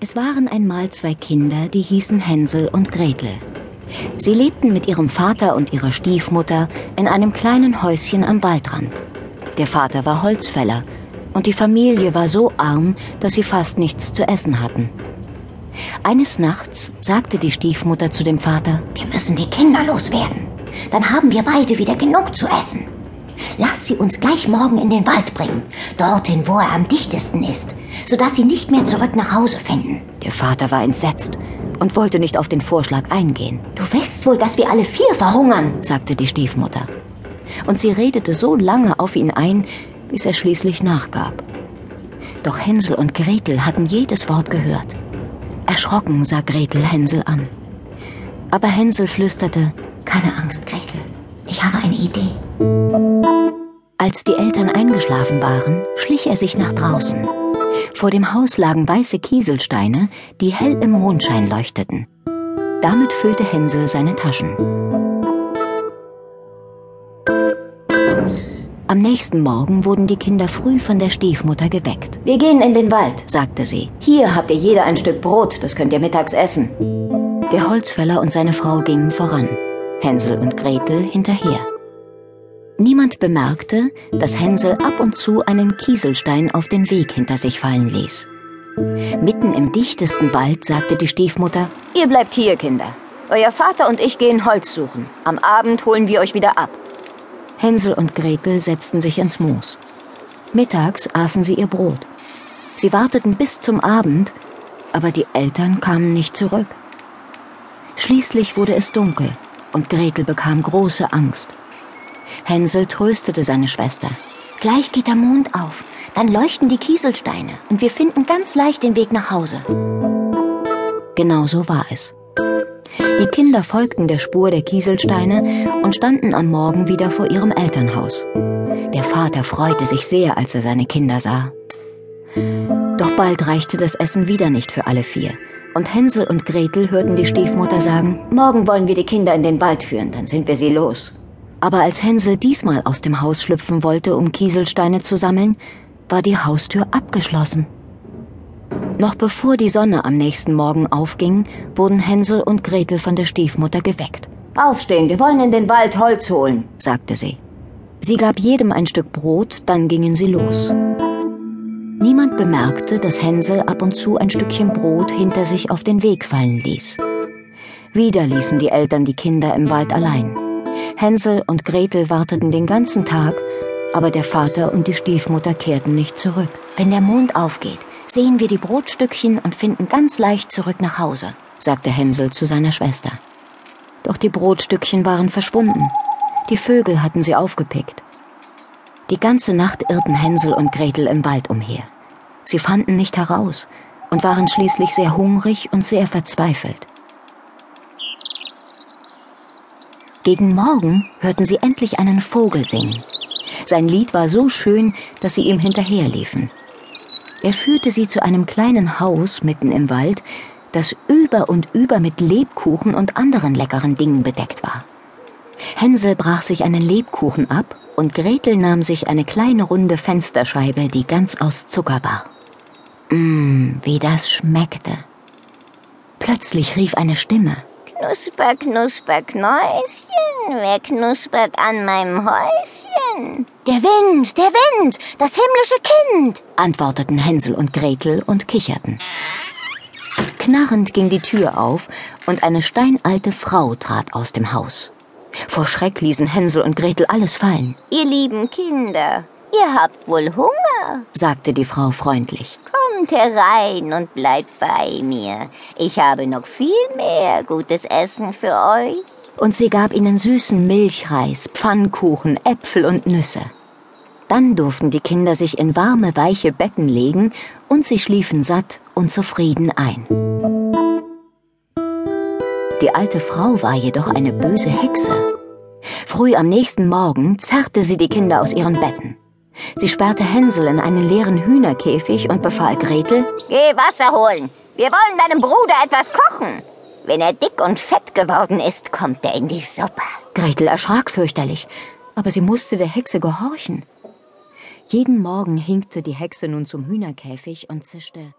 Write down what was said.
Es waren einmal zwei Kinder, die hießen Hänsel und Gretel. Sie lebten mit ihrem Vater und ihrer Stiefmutter in einem kleinen Häuschen am Waldrand. Der Vater war Holzfäller und die Familie war so arm, dass sie fast nichts zu essen hatten. Eines Nachts sagte die Stiefmutter zu dem Vater, Wir müssen die Kinder loswerden. Dann haben wir beide wieder genug zu essen. Lass sie uns gleich morgen in den Wald bringen, dorthin, wo er am dichtesten ist, sodass sie nicht mehr zurück nach Hause finden. Der Vater war entsetzt und wollte nicht auf den Vorschlag eingehen. Du willst wohl, dass wir alle vier verhungern, sagte die Stiefmutter. Und sie redete so lange auf ihn ein, bis er schließlich nachgab. Doch Hänsel und Gretel hatten jedes Wort gehört. Erschrocken sah Gretel Hänsel an. Aber Hänsel flüsterte, Keine Angst, Gretel, ich habe eine Idee. Als die Eltern eingeschlafen waren, schlich er sich nach draußen. Vor dem Haus lagen weiße Kieselsteine, die hell im Mondschein leuchteten. Damit füllte Hänsel seine Taschen. Am nächsten Morgen wurden die Kinder früh von der Stiefmutter geweckt. Wir gehen in den Wald, sagte sie. Hier habt ihr jeder ein Stück Brot, das könnt ihr mittags essen. Der Holzfäller und seine Frau gingen voran, Hänsel und Gretel hinterher. Niemand bemerkte, dass Hänsel ab und zu einen Kieselstein auf den Weg hinter sich fallen ließ. Mitten im dichtesten Wald sagte die Stiefmutter, Ihr bleibt hier, Kinder. Euer Vater und ich gehen Holz suchen. Am Abend holen wir euch wieder ab. Hänsel und Gretel setzten sich ins Moos. Mittags aßen sie ihr Brot. Sie warteten bis zum Abend, aber die Eltern kamen nicht zurück. Schließlich wurde es dunkel und Gretel bekam große Angst. Hänsel tröstete seine Schwester. Gleich geht der Mond auf, dann leuchten die Kieselsteine und wir finden ganz leicht den Weg nach Hause. Genau so war es. Die Kinder folgten der Spur der Kieselsteine und standen am Morgen wieder vor ihrem Elternhaus. Der Vater freute sich sehr, als er seine Kinder sah. Doch bald reichte das Essen wieder nicht für alle vier. Und Hänsel und Gretel hörten die Stiefmutter sagen, Morgen wollen wir die Kinder in den Wald führen, dann sind wir sie los. Aber als Hänsel diesmal aus dem Haus schlüpfen wollte, um Kieselsteine zu sammeln, war die Haustür abgeschlossen. Noch bevor die Sonne am nächsten Morgen aufging, wurden Hänsel und Gretel von der Stiefmutter geweckt. Aufstehen, wir wollen in den Wald Holz holen, sagte sie. Sie gab jedem ein Stück Brot, dann gingen sie los. Niemand bemerkte, dass Hänsel ab und zu ein Stückchen Brot hinter sich auf den Weg fallen ließ. Wieder ließen die Eltern die Kinder im Wald allein. Hänsel und Gretel warteten den ganzen Tag, aber der Vater und die Stiefmutter kehrten nicht zurück. Wenn der Mond aufgeht, sehen wir die Brotstückchen und finden ganz leicht zurück nach Hause, sagte Hänsel zu seiner Schwester. Doch die Brotstückchen waren verschwunden. Die Vögel hatten sie aufgepickt. Die ganze Nacht irrten Hänsel und Gretel im Wald umher. Sie fanden nicht heraus und waren schließlich sehr hungrig und sehr verzweifelt. Gegen Morgen hörten sie endlich einen Vogel singen. Sein Lied war so schön, dass sie ihm hinterherliefen. Er führte sie zu einem kleinen Haus mitten im Wald, das über und über mit Lebkuchen und anderen leckeren Dingen bedeckt war. Hänsel brach sich einen Lebkuchen ab und Gretel nahm sich eine kleine runde Fensterscheibe, die ganz aus Zucker war. Mmm, wie das schmeckte. Plötzlich rief eine Stimme. Knusper, knusper, Knäuschen, wer knuspert an meinem Häuschen? Der Wind, der Wind, das himmlische Kind, antworteten Hänsel und Gretel und kicherten. Knarrend ging die Tür auf und eine steinalte Frau trat aus dem Haus. Vor Schreck ließen Hänsel und Gretel alles fallen. Ihr lieben Kinder, ihr habt wohl Hunger, sagte die Frau freundlich. Kommt herein und bleibt bei mir. Ich habe noch viel mehr gutes Essen für euch. Und sie gab ihnen süßen Milchreis, Pfannkuchen, Äpfel und Nüsse. Dann durften die Kinder sich in warme, weiche Betten legen und sie schliefen satt und zufrieden ein. Die alte Frau war jedoch eine böse Hexe. Früh am nächsten Morgen zerrte sie die Kinder aus ihren Betten. Sie sperrte Hänsel in einen leeren Hühnerkäfig und befahl Gretel, Geh Wasser holen. Wir wollen deinem Bruder etwas kochen. Wenn er dick und fett geworden ist, kommt er in die Suppe. Gretel erschrak fürchterlich, aber sie musste der Hexe gehorchen. Jeden Morgen hinkte die Hexe nun zum Hühnerkäfig und zischte